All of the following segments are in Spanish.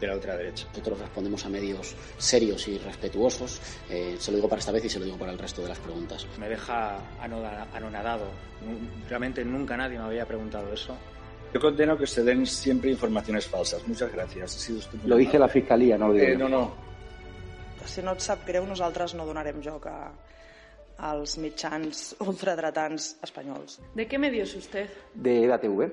de la ultraderecha. Nosotros respondemos a medios serios y respetuosos. Eh, se lo digo para esta vez y se lo digo para el resto de las preguntas. Me deja anonadado. Realmente nunca nadie me había preguntado eso. Yo condeno que se den siempre informaciones falsas. Muchas gracias. Ha sido. Lo dice la Fiscalía, no lo digo eh, No, no. Si no et sap greu, nosaltres no donarem joc a, als mitjans ultradretans espanyols. ¿De qué medio es usted? De EDATV.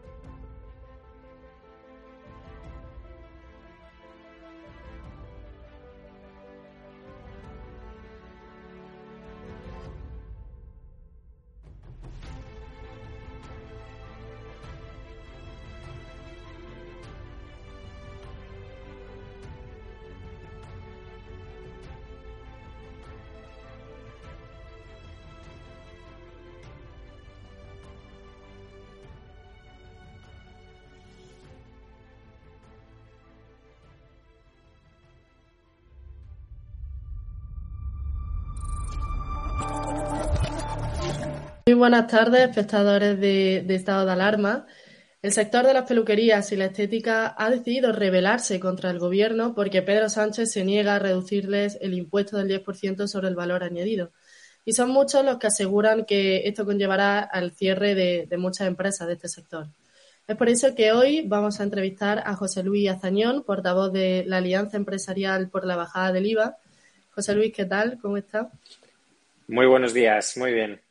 Muy buenas tardes, espectadores de, Estado de Alarma. El sector de las peluquerías y la estética ha decidido rebelarse contra el gobierno porque Pedro Sánchez se niega a reducirles el impuesto del 10% sobre el valor añadido. Y son muchos los que aseguran que esto conllevará al cierre de, de muchas empresas de este sector. Es por eso que hoy vamos a entrevistar a José Luis Azañón, portavoz de la Alianza Empresarial por la Bajada del IVA. José Luis, ¿qué tal? ¿Cómo está? Muy buenos días, muy bien.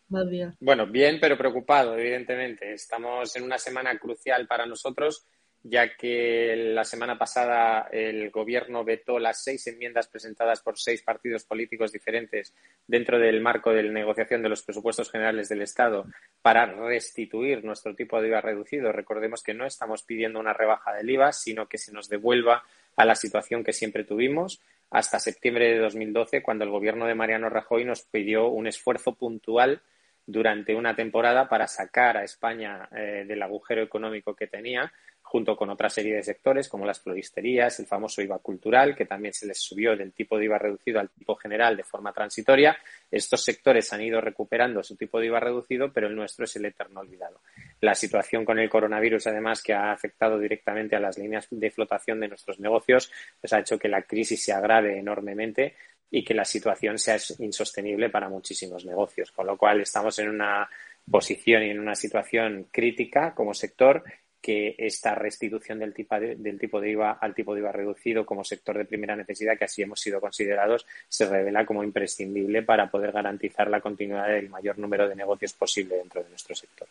Bueno, bien, pero preocupado, evidentemente. Estamos en una semana crucial para nosotros, ya que la semana pasada el Gobierno vetó las seis enmiendas presentadas por seis partidos políticos diferentes dentro del marco de la negociación de los presupuestos generales del Estado para restituir nuestro tipo de IVA reducido. Recordemos que no estamos pidiendo una rebaja del IVA, sino que se nos devuelva a la situación que siempre tuvimos hasta septiembre de 2012, cuando el Gobierno de Mariano Rajoy nos pidió un esfuerzo puntual durante una temporada para sacar a España eh, del agujero económico que tenía, junto con otra serie de sectores como las floristerías, el famoso IVA cultural, que también se les subió del tipo de IVA reducido al tipo general de forma transitoria. Estos sectores han ido recuperando su tipo de IVA reducido, pero el nuestro es el eterno olvidado. La situación con el coronavirus, además, que ha afectado directamente a las líneas de flotación de nuestros negocios, pues ha hecho que la crisis se agrave enormemente y que la situación sea insostenible para muchísimos negocios. Con lo cual estamos en una posición y en una situación crítica como sector que esta restitución del tipo, de, del tipo de IVA al tipo de IVA reducido como sector de primera necesidad, que así hemos sido considerados, se revela como imprescindible para poder garantizar la continuidad del mayor número de negocios posible dentro de nuestro sector.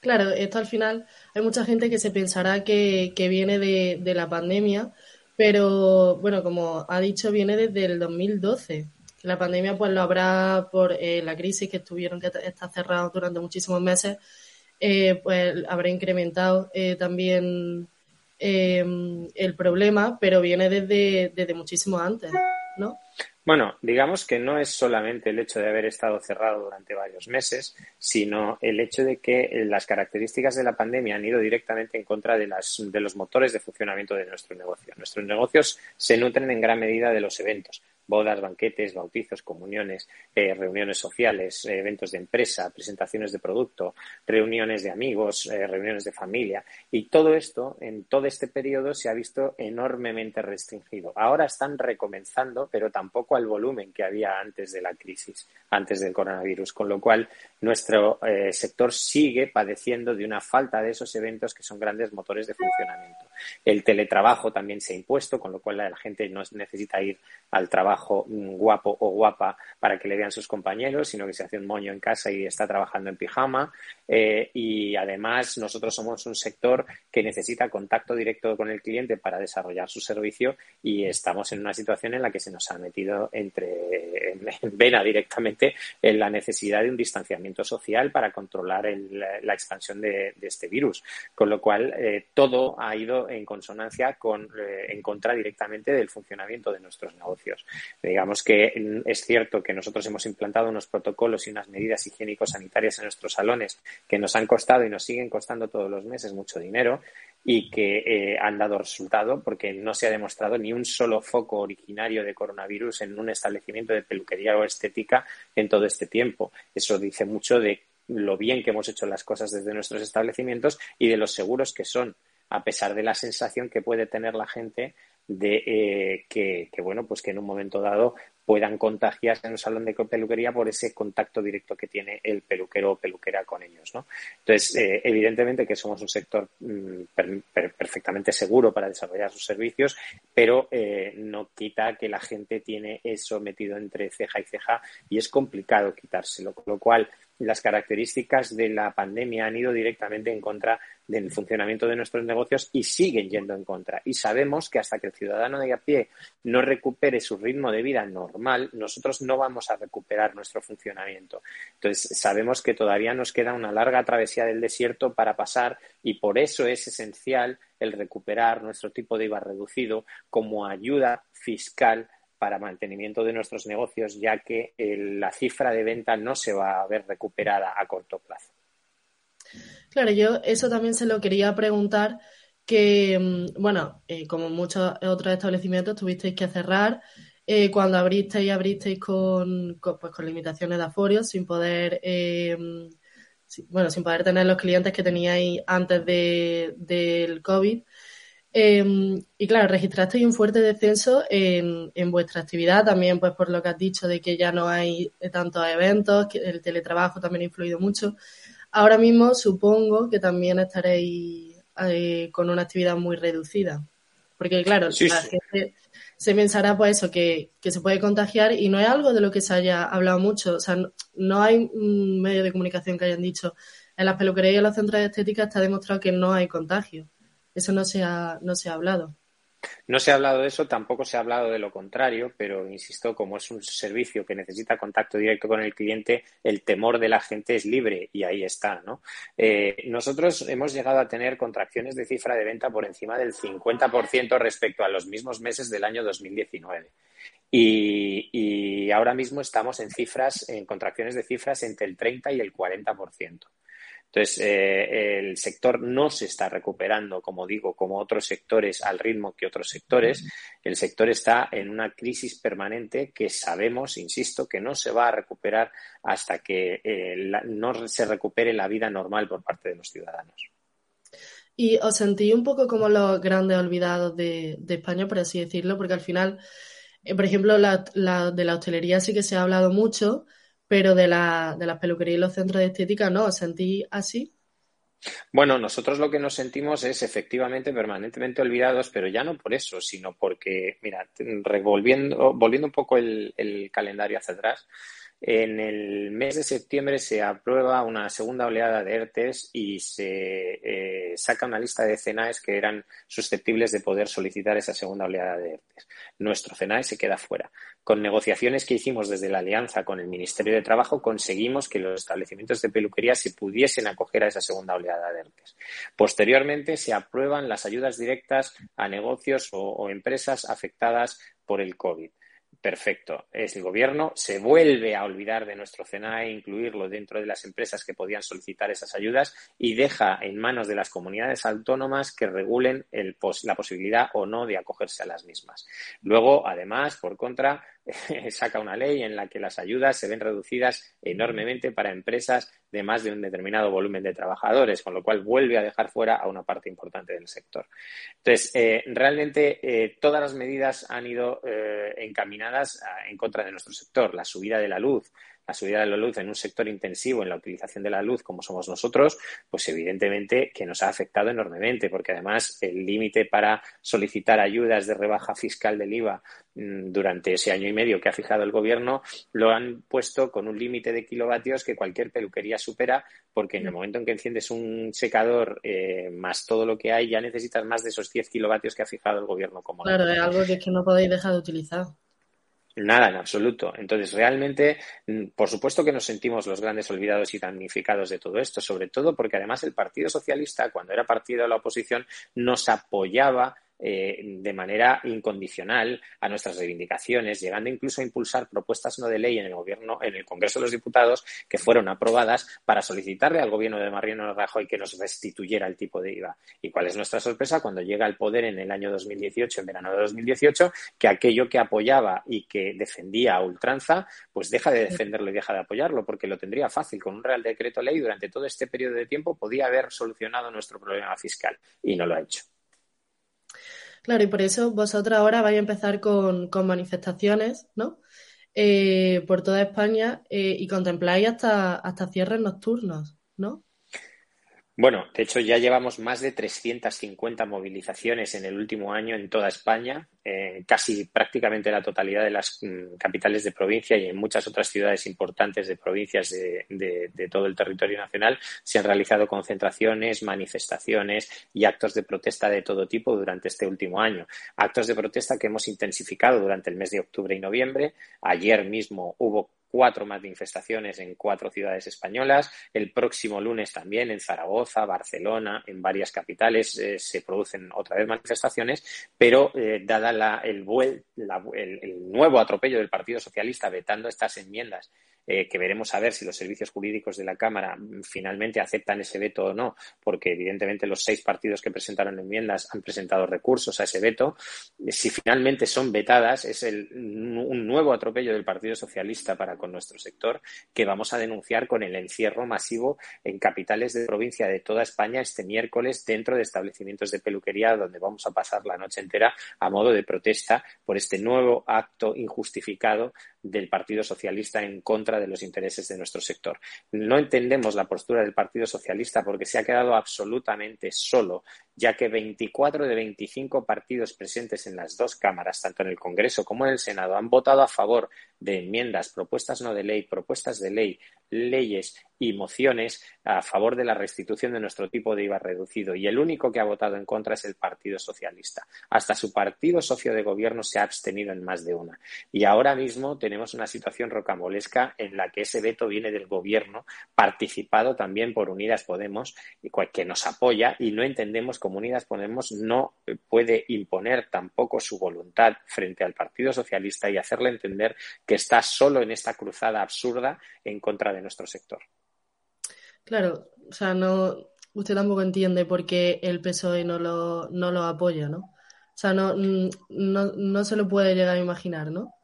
Claro, esto al final hay mucha gente que se pensará que, que viene de, de, la pandemia, pero bueno, como ha dicho, viene desde el 2012. La pandemia pues lo habrá por eh, la crisis que tuvieron que estar cerrados durante muchísimos meses, eh, pues habrá incrementado eh, también el problema, pero viene desde, desde muchísimo antes, ¿no? Bueno, digamos que no es solamente el hecho de haber estado cerrado durante varios meses, sino el hecho de que las características de la pandemia han ido directamente en contra de, las, los motores de funcionamiento de nuestro negocio. Nuestros negocios se nutren en gran medida de los eventos bodas, banquetes, bautizos, comuniones, eh, reuniones sociales, eh, eventos de empresa, presentaciones de producto, reuniones de amigos, eh, reuniones de familia. Y todo esto, en todo este periodo, se ha visto enormemente restringido. Ahora están recomenzando, pero tampoco al volumen que había antes de la crisis, antes del coronavirus, con lo cual nuestro sector sigue padeciendo de una falta de esos eventos que son grandes motores de funcionamiento. El teletrabajo también se ha impuesto, con lo cual la gente no necesita ir al trabajo guapo o guapa para que le vean sus compañeros, sino que se hace un moño en casa y está trabajando en pijama. Eh, y además nosotros somos un sector que necesita contacto directo con el cliente para desarrollar su servicio y estamos en una situación en la que se nos ha metido entre en vena directamente en la necesidad de un distanciamiento social para controlar la expansión de, este virus. Con lo cual, eh, todo ha ido en consonancia con, eh, en contra directamente del funcionamiento de nuestros negocios. Digamos que es cierto que nosotros hemos implantado unos protocolos y unas medidas higiénico-sanitarias en nuestros salones que nos han costado y nos siguen costando todos los meses mucho dinero y que eh, han dado resultado porque no se ha demostrado ni un solo foco originario de coronavirus en un establecimiento de peluquería o estética en todo este tiempo. Eso dice mucho de lo bien que hemos hecho las cosas desde nuestros establecimientos y de los seguros que son, a pesar de la sensación que puede tener la gente de eh, que, bueno, pues que en un momento dado puedan contagiarse en un salón de peluquería por ese contacto directo que tiene el peluquero o peluquera con ellos, ¿no? Entonces, eh, evidentemente que somos un sector mm, perfectamente seguro para desarrollar sus servicios, pero eh, no quita que la gente tiene eso metido entre ceja y ceja y es complicado quitárselo, con lo cual las características de la pandemia han ido directamente en contra del funcionamiento de nuestros negocios y siguen yendo en contra. Y sabemos que hasta que el ciudadano de a pie no recupere su ritmo de vida normal, nosotros no vamos a recuperar nuestro funcionamiento. Entonces, sabemos que todavía nos queda una larga travesía del desierto para pasar y por eso es esencial el recuperar nuestro tipo de IVA reducido como ayuda fiscal para mantenimiento de nuestros negocios, ya que la cifra de venta no se va a ver recuperada a corto plazo. Claro, yo eso también se lo quería preguntar, que, mm, bueno, eh, como muchos otros establecimientos tuvisteis que cerrar, eh, cuando abristeis, abristeis con, pues, con limitaciones de aforio, sin poder, eh, bueno, sin poder tener los clientes que teníais antes de, del COVID. Em, y claro, registrasteis un fuerte descenso en, en, vuestra actividad, también pues por lo que has dicho de que ya no hay tantos eventos, que el teletrabajo también ha influido mucho. Ahora mismo supongo que también estaréis eh, con una actividad muy reducida. Porque claro, la gente se pensará pues eso, que, que, se puede contagiar y no es algo de lo que se haya hablado mucho. O sea, no, no hay un medio de comunicación que hayan dicho en las peluquerías y en los centros de estética está demostrado que no hay contagio. Eso no se ha, no se ha hablado. No se ha hablado de eso, tampoco se ha hablado de lo contrario, pero insisto, como es un servicio que necesita contacto directo con el cliente, el temor de la gente es libre y ahí está, ¿no? Eh, nosotros hemos llegado a tener contracciones de cifra de venta por encima del 50% respecto a los mismos meses del año 2019. Y, y ahora mismo estamos en cifras, en contracciones de cifras entre el 30 y el 40%. Entonces, eh, el sector no se está recuperando, como digo, como otros sectores, al ritmo que otros sectores. El sector está en una crisis permanente que sabemos, insisto, que no se va a recuperar hasta que eh, no se recupere la vida normal por parte de los ciudadanos. Y os sentí un poco como los grandes olvidados de, España, por así decirlo, porque al final, eh, por ejemplo, la, de la hostelería sí que se ha hablado mucho, pero de, la, de las peluquerías y los centros de estética no, ¿os así? Bueno, nosotros lo que nos sentimos es efectivamente permanentemente olvidados, pero ya no por eso, sino porque, mira, revolviendo, volviendo un poco el, calendario hacia atrás, En el mes de septiembre se aprueba una segunda oleada de ERTES y se eh, saca una lista de CENAES que eran susceptibles de poder solicitar esa segunda oleada de ERTES. Nuestro CENAE se queda fuera. Con negociaciones que hicimos desde la alianza con el Ministerio de Trabajo conseguimos que los establecimientos de peluquería se pudiesen acoger a esa segunda oleada de ERTES. Posteriormente se aprueban las ayudas directas a negocios o, o empresas afectadas por el COVID perfecto. Es el gobierno, se vuelve a olvidar de nuestro CNAE, incluirlo dentro de las empresas que podían solicitar esas ayudas y deja en manos de las comunidades autónomas que regulen el la posibilidad o no de acogerse a las mismas. Luego, además, por contra, saca una ley en la que las ayudas se ven reducidas enormemente para empresas de más de un determinado volumen de trabajadores, con lo cual vuelve a dejar fuera a una parte importante del sector. Entonces, eh, realmente eh, todas las medidas han ido eh, encaminadas en contra de nuestro sector. La subida de la luz, la subida de la luz en un sector intensivo en la utilización de la luz como somos nosotros, pues evidentemente que nos ha afectado enormemente, porque además el límite para solicitar ayudas de rebaja fiscal del IVA mm, durante ese año y medio que ha fijado el gobierno lo han puesto con un límite de kilovatios que cualquier peluquería supera, porque en el momento en que enciendes un secador eh, más todo lo que hay, ya necesitas más de esos 10 kilovatios que ha fijado el gobierno como Claro, es algo que, es que no podéis dejar de utilizar. Nada, en absoluto. Entonces, realmente, mm, por supuesto que nos sentimos los grandes olvidados y damnificados de todo esto, sobre todo porque además el Partido Socialista, cuando era partido de la oposición, nos apoyaba eh, de manera incondicional a nuestras reivindicaciones, llegando incluso a impulsar propuestas no de ley en el gobierno, en el Congreso de los Diputados, que fueron aprobadas para solicitarle al gobierno de Mariano Rajoy que nos restituyera el tipo de IVA. ¿Y cuál es nuestra sorpresa cuando llega al poder en el año 2018, en verano de 2018, que aquello que apoyaba y que defendía a ultranza, pues deja de defenderlo y deja de apoyarlo, porque lo tendría fácil con un Real Decreto Ley durante todo este periodo de tiempo podía haber solucionado nuestro problema fiscal y no lo ha hecho. Claro, y por eso vosotros ahora vais a empezar con, manifestaciones, ¿no? Eh, por toda España eh, y contempláis hasta, hasta cierres nocturnos, ¿no? Bueno, de hecho ya llevamos más de 350 movilizaciones en el último año en toda España, eh, casi prácticamente la totalidad de las mm, capitales de provincia y en muchas otras ciudades importantes de provincias de, todo el territorio nacional se han realizado concentraciones, manifestaciones y actos de protesta de todo tipo durante este último año. Actos de protesta que hemos intensificado durante el mes de octubre y noviembre. Ayer mismo hubo cuatro manifestaciones en cuatro ciudades españolas. El próximo lunes también en Zaragoza, Barcelona, en varias capitales eh, se producen otra vez manifestaciones, pero eh, dada el, el, nuevo atropello del Partido Socialista vetando estas enmiendas eh, que veremos a ver si los servicios jurídicos de la Cámara finalmente aceptan ese veto o no, porque evidentemente los seis partidos que presentaron enmiendas han presentado recursos a ese veto. Si finalmente son vetadas, es un nuevo atropello del Partido Socialista para con nuestro sector que vamos a denunciar con el encierro masivo en capitales de provincia de toda España este miércoles dentro de establecimientos de peluquería donde vamos a pasar la noche entera a modo de protesta por este nuevo acto injustificado del Partido Socialista en contra de los intereses de nuestro sector. No entendemos la postura del Partido Socialista porque se ha quedado absolutamente solo, ya que 24 de 25 partidos presentes en las dos cámaras, tanto en el Congreso como en el Senado, han votado a favor de enmiendas, propuestas no de ley, propuestas de ley, leyes y mociones a favor de la restitución de nuestro tipo de IVA reducido. Y el único que ha votado en contra es el Partido Socialista. Hasta su partido socio de gobierno se ha abstenido en más de una. Y ahora mismo tenemos una situación rocambolesca en la que ese veto viene del gobierno, participado también por Unidas Podemos, que nos apoya y no entendemos cómo Unidas Podemos no puede imponer tampoco su voluntad frente al Partido Socialista y hacerle entender que está solo en esta cruzada absurda en contra de nuestro sector. Claro, o sea, no, usted tampoco entiende por qué el PSOE no lo, no lo apoya, ¿no? O sea, no, no, no se lo puede llegar a imaginar, ¿no?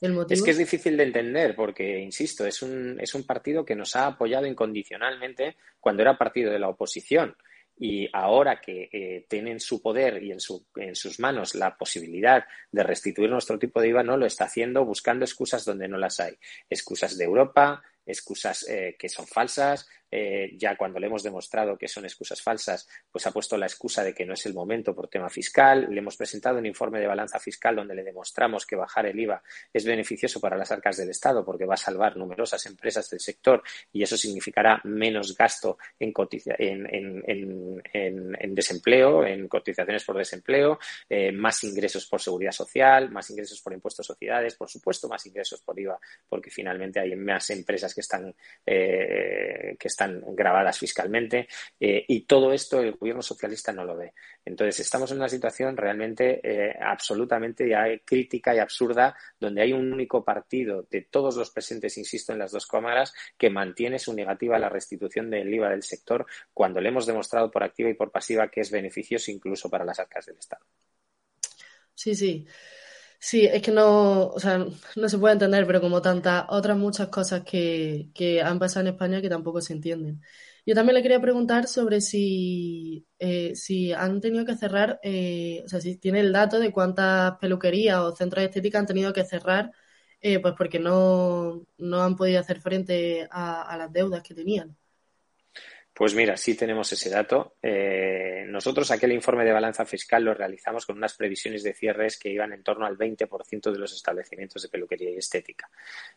El motivo. Es que es difícil de entender porque, insisto, es un, es un partido que nos ha apoyado incondicionalmente cuando era partido de la oposición y ahora que eh, tienen su poder y en, su, en sus manos la posibilidad de restituir nuestro tipo de IVA, no lo está haciendo buscando excusas donde no las hay. Excusas de Europa, excusas eh, que son falsas, eh, ya cuando le hemos demostrado que son excusas falsas, pues ha puesto la excusa de que no es el momento por tema fiscal. Le hemos presentado un informe de balanza fiscal donde le demostramos que bajar el IVA es beneficioso para las arcas del Estado porque va a salvar numerosas empresas del sector y eso significará menos gasto en, en, desempleo, en cotizaciones por desempleo, eh, más ingresos por seguridad social, más ingresos por impuestos sociedades, por supuesto, más ingresos por IVA, porque finalmente hay más empresas que están, eh, que están grabadas fiscalmente eh, y todo esto el gobierno socialista no lo ve. Entonces, estamos en una situación realmente absolutamente crítica y absurda donde hay un único partido de todos los presentes, insisto, en las dos cámaras, que mantiene su negativa a la restitución del IVA del sector cuando le hemos demostrado por activa y por pasiva que es beneficioso incluso para las arcas del Estado. Sí, sí. Sí, es que no, o sea, no se puede entender, pero como tantas otras muchas cosas que, que han pasado en España que tampoco se entienden. Yo también le quería preguntar sobre si, eh, si han tenido que cerrar, eh, o sea, si tiene el dato de cuántas peluquerías o centros de estética han tenido que cerrar, eh, pues porque no, no han podido hacer frente a las deudas que tenían. Pues mira, sí tenemos ese dato. Eh, nosotros aquel informe de balanza fiscal lo realizamos con unas previsiones de cierres que iban en torno al 20% de los establecimientos de peluquería y estética.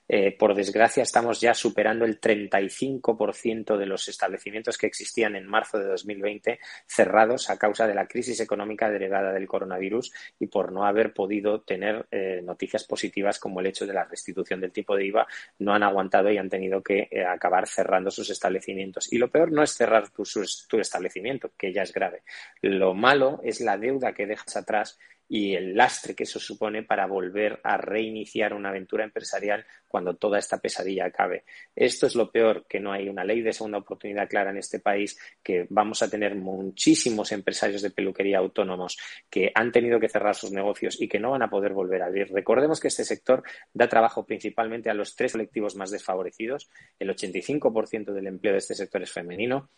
Eh, por desgracia, estamos ya superando el 35% de los establecimientos que existían en marzo de 2020 cerrados a causa de la crisis económica derivada del coronavirus y por no haber podido tener eh, noticias positivas como el hecho de la restitución del tipo de IVA. No han aguantado y han tenido que acabar cerrando sus establecimientos. Y lo peor no es cerrar tu, tu establecimiento, que ya es grave. Lo malo es la deuda que dejas atrás y el lastre que eso supone para volver a reiniciar una aventura empresarial cuando toda esta pesadilla acabe. Esto es lo peor, que no hay una ley de segunda oportunidad clara en este país, que vamos a tener muchísimos empresarios de peluquería autónomos que han tenido que cerrar sus negocios y que no van a poder volver a abrir. Recordemos que este sector da trabajo principalmente a los tres colectivos más desfavorecidos. El 85% del empleo de este sector es femenino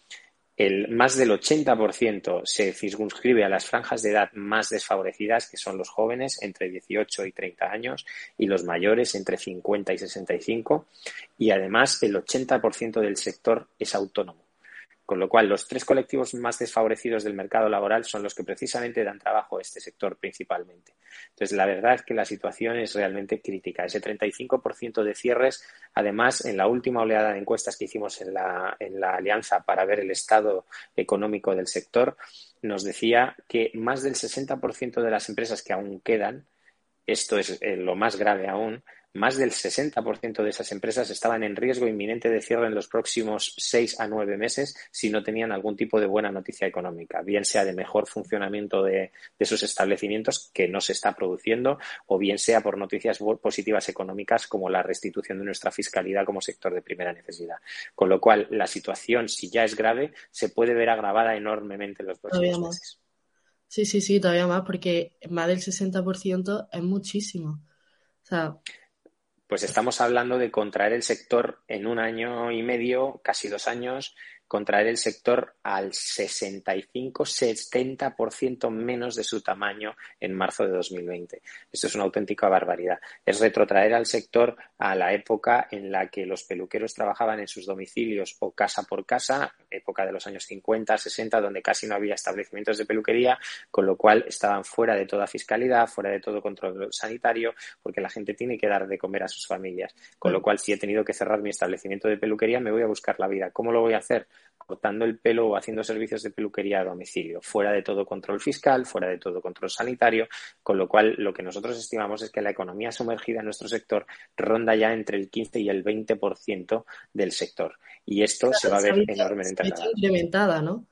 el más del 80% se circunscribe a las franjas de edad más desfavorecidas, que son los jóvenes entre 18 y 30 años y los mayores entre 50 y 65. Y además el 80% del sector es autónomo. Con lo cual, los tres colectivos más desfavorecidos del mercado laboral son los que precisamente dan trabajo a este sector principalmente. Entonces, la verdad es que la situación es realmente crítica. Ese 35% de cierres, además, en la última oleada de encuestas que hicimos en la, en la Alianza para ver el estado económico del sector, nos decía que más del 60% de las empresas que aún quedan, esto es eh, lo más grave aún, más del 60% de esas empresas estaban en riesgo inminente de cierre en los próximos seis a nueve meses si no tenían algún tipo de buena noticia económica, bien sea de mejor funcionamiento de, sus establecimientos, que no se está produciendo, o bien sea por noticias positivas económicas como la restitución de nuestra fiscalidad como sector de primera necesidad. Con lo cual, la situación, si ya es grave, se puede ver agravada enormemente en los próximos meses. Sí, sí, sí, todavía más, porque más del 60% es muchísimo. O sea, pues estamos hablando de contraer el sector en un año y medio, casi dos años, contraer el sector al 65-70% menos de su tamaño en marzo de 2020. Esto es una auténtica barbaridad. Es retrotraer al sector a la época en la que los peluqueros trabajaban en sus domicilios o casa por casa, época de los años 50, 60, donde casi no había establecimientos de peluquería, con lo cual estaban fuera de toda fiscalidad, fuera de todo control sanitario, porque la gente tiene que dar de comer a sus familias. Con lo cual, si he tenido que cerrar mi establecimiento de peluquería, me voy a buscar la vida. ¿Cómo lo voy a hacer? Cortando el pelo o haciendo servicios de peluquería a domicilio, fuera de todo control fiscal, fuera de todo control sanitario, con lo cual lo que nosotros estimamos es que la economía sumergida en nuestro sector ronda ya entre el 15 y el 20% del sector. Y esto se va a ver enormemente incrementada, ¿no?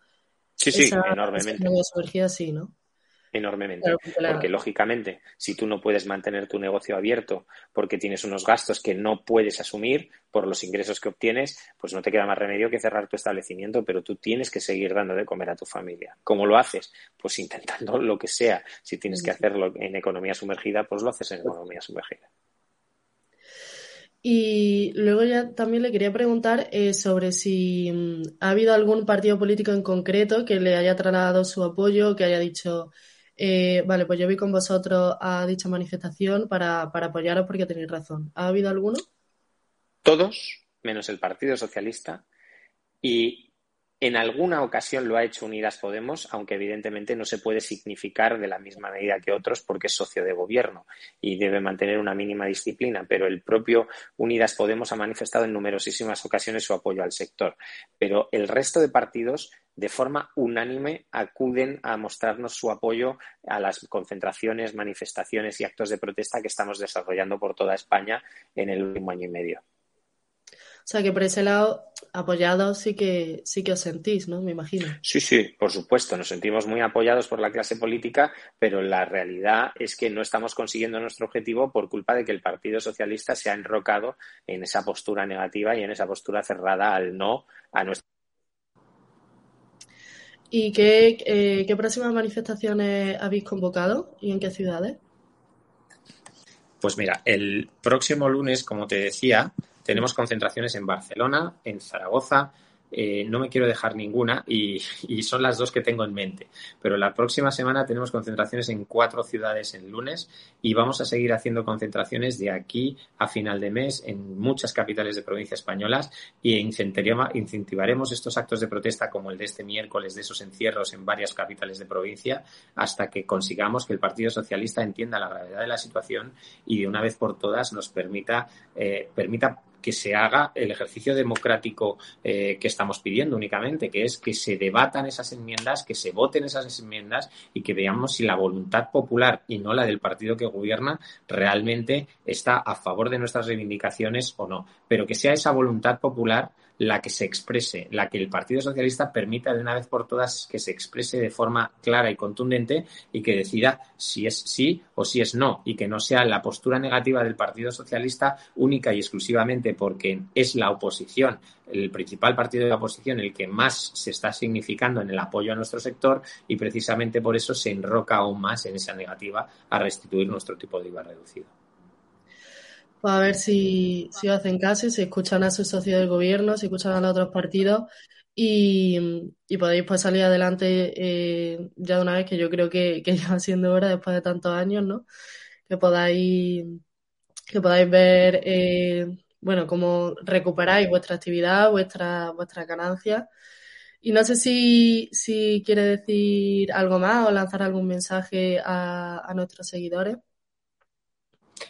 Sí, sí, enormemente. sumergida sí, ¿no? Enormemente. Porque lógicamente, si tú no puedes mantener tu negocio abierto porque tienes unos gastos que no puedes asumir por los ingresos que obtienes, pues no te queda más remedio que cerrar tu establecimiento, pero tú tienes que seguir dando de comer a tu familia. ¿Cómo lo haces? Pues intentando lo que sea. Si tienes que hacerlo en economía sumergida, pues lo haces en economía sumergida. Y luego ya también le quería preguntar eh, sobre si mm, ha habido algún partido político en concreto que le haya trasladado su apoyo, que haya dicho, eh, vale, pues yo voy con vosotros a dicha manifestación para, para apoyaros porque tenéis razón. ¿Ha habido alguno? Todos, menos el Partido Socialista, Y en alguna ocasión lo ha hecho Unidas Podemos, aunque evidentemente no se puede significar de la misma medida que otros porque es socio de gobierno y debe mantener una mínima disciplina, pero el propio Unidas Podemos ha manifestado en numerosísimas ocasiones su apoyo al sector. Pero el resto de partidos de forma unánime acuden a mostrarnos su apoyo a las concentraciones, manifestaciones y actos de protesta que estamos desarrollando por toda España en el último año y medio. O sea que por ese lado, apoyados sí que, sí que os sentís, ¿no? Me imagino. Sí, sí, por supuesto. Nos sentimos muy apoyados por la clase política, pero la realidad es que no estamos consiguiendo nuestro objetivo por culpa de que el Partido Socialista se ha enrocado en esa postura negativa y en esa postura cerrada al no a nuestra. ¿Y qué, eh, qué próximas manifestaciones habéis convocado y en qué ciudades? Pues mira, el próximo lunes, como te decía, tenemos concentraciones en Barcelona, en Zaragoza, eh, no me quiero dejar ninguna y, son las dos que tengo en mente. Pero la próxima semana tenemos concentraciones en cuatro ciudades el lunes y vamos a seguir haciendo concentraciones de aquí a final de mes en muchas capitales de provincias españolas y incentivaremos estos actos de protesta como el de este miércoles de esos encierros en varias capitales de provincia hasta que consigamos que el Partido Socialista entienda la gravedad de la situación y de una vez por todas nos permita, eh, permita que se haga el ejercicio democrático eh, que estamos pidiendo únicamente, que es que se debatan esas enmiendas, que se voten esas enmiendas y que veamos si la voluntad popular y no la del partido que gobierna realmente está a favor de nuestras reivindicaciones o no. Pero que sea esa voluntad popular la que se exprese, la que el Partido Socialista permita de una vez por todas que se exprese de forma clara y contundente y que decida si es sí o si es no y que no sea la postura negativa del Partido Socialista única y exclusivamente porque es la oposición, el principal partido de la oposición, el que más se está significando en el apoyo a nuestro sector y precisamente por eso se enroca aún más en esa negativa a restituir nuestro tipo de IVA reducido. Pues a ver si, si hacen caso, si escuchan a sus socios del gobierno, si escuchan a los otros partidos y, y podéis pues salir adelante eh, ya de una vez que yo creo que, que ya siendo hora después de tantos años, ¿no? Que podáis, que podáis ver, eh, bueno, cómo recuperáis vuestra actividad, vuestra, vuestras ganancias. Y no sé si, si quiere decir algo más o lanzar algún mensaje a, a nuestros seguidores.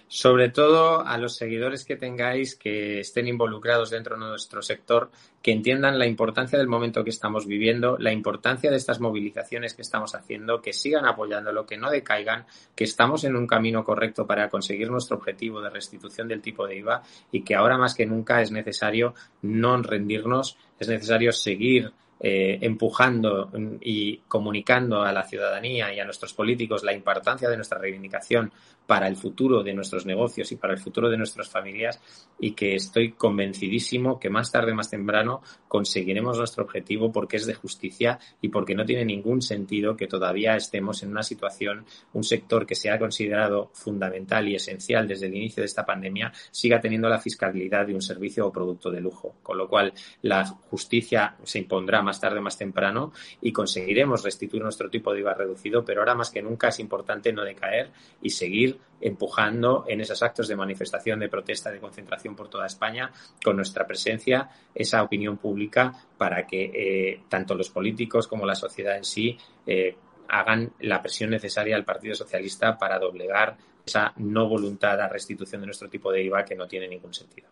Sobre todo a los seguidores que tengáis que estén involucrados dentro de nuestro sector, que entiendan la importancia del momento que estamos viviendo, la importancia de estas movilizaciones que estamos haciendo, que sigan apoyándolo, que no decaigan, que estamos en un camino correcto para conseguir nuestro objetivo de restitución del tipo de IVA y que ahora más que nunca es necesario no rendirnos, es necesario seguir eh, empujando y comunicando a la ciudadanía y a nuestros políticos la importancia de nuestra reivindicación para el futuro de nuestros negocios y para el futuro de nuestras familias y que estoy convencidísimo que más tarde, más temprano, conseguiremos nuestro objetivo porque es de justicia y porque no tiene ningún sentido que todavía estemos en una situación, un sector que se ha considerado fundamental y esencial desde el inicio de esta pandemia, siga teniendo la fiscalidad de un servicio o producto de lujo. Con lo cual, la justicia se impondrá más tarde, más temprano y conseguiremos restituir nuestro tipo de IVA reducido, pero ahora más que nunca es importante no decaer y seguir empujando en esos actos de manifestación, de protesta, de concentración por toda España, con nuestra presencia, esa opinión pública para que eh, tanto los políticos como la sociedad en sí eh, hagan la presión necesaria al Partido Socialista para doblegar esa no voluntad a restitución de nuestro tipo de IVA que no tiene ningún sentido.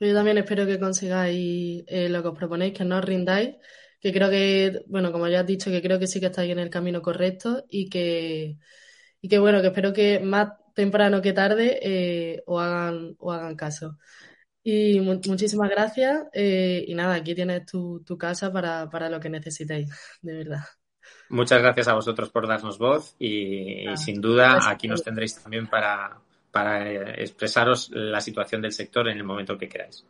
Yo también espero que consigáis eh, lo que os proponéis, que no os rindáis, que creo que, bueno, como ya has dicho, que creo que sí que estáis en el camino correcto y que, y que bueno, que espero que más temprano que tarde eh, o, hagan, o hagan caso. Y muchísimas gracias. Eh, y nada, aquí tienes tu, tu casa para, para, lo que necesitéis, de verdad. Muchas gracias a vosotros por darnos voz y, y sin duda aquí nos tendréis también para, para eh, expresaros la situación del sector en el momento que queráis.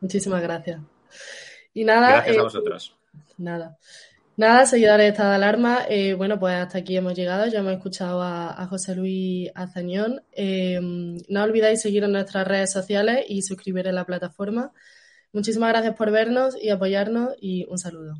Muchísimas gracias. Y nada. Gracias a vosotros. Nada. Nada, seguidores de Estado de Alarma, eh, bueno, pues hasta aquí hemos llegado. Ya hemos escuchado a, José Luis Azañón. Eh, no olvidéis seguir en nuestras redes sociales y suscribir en la plataforma. Muchísimas gracias por vernos y apoyarnos y un saludo.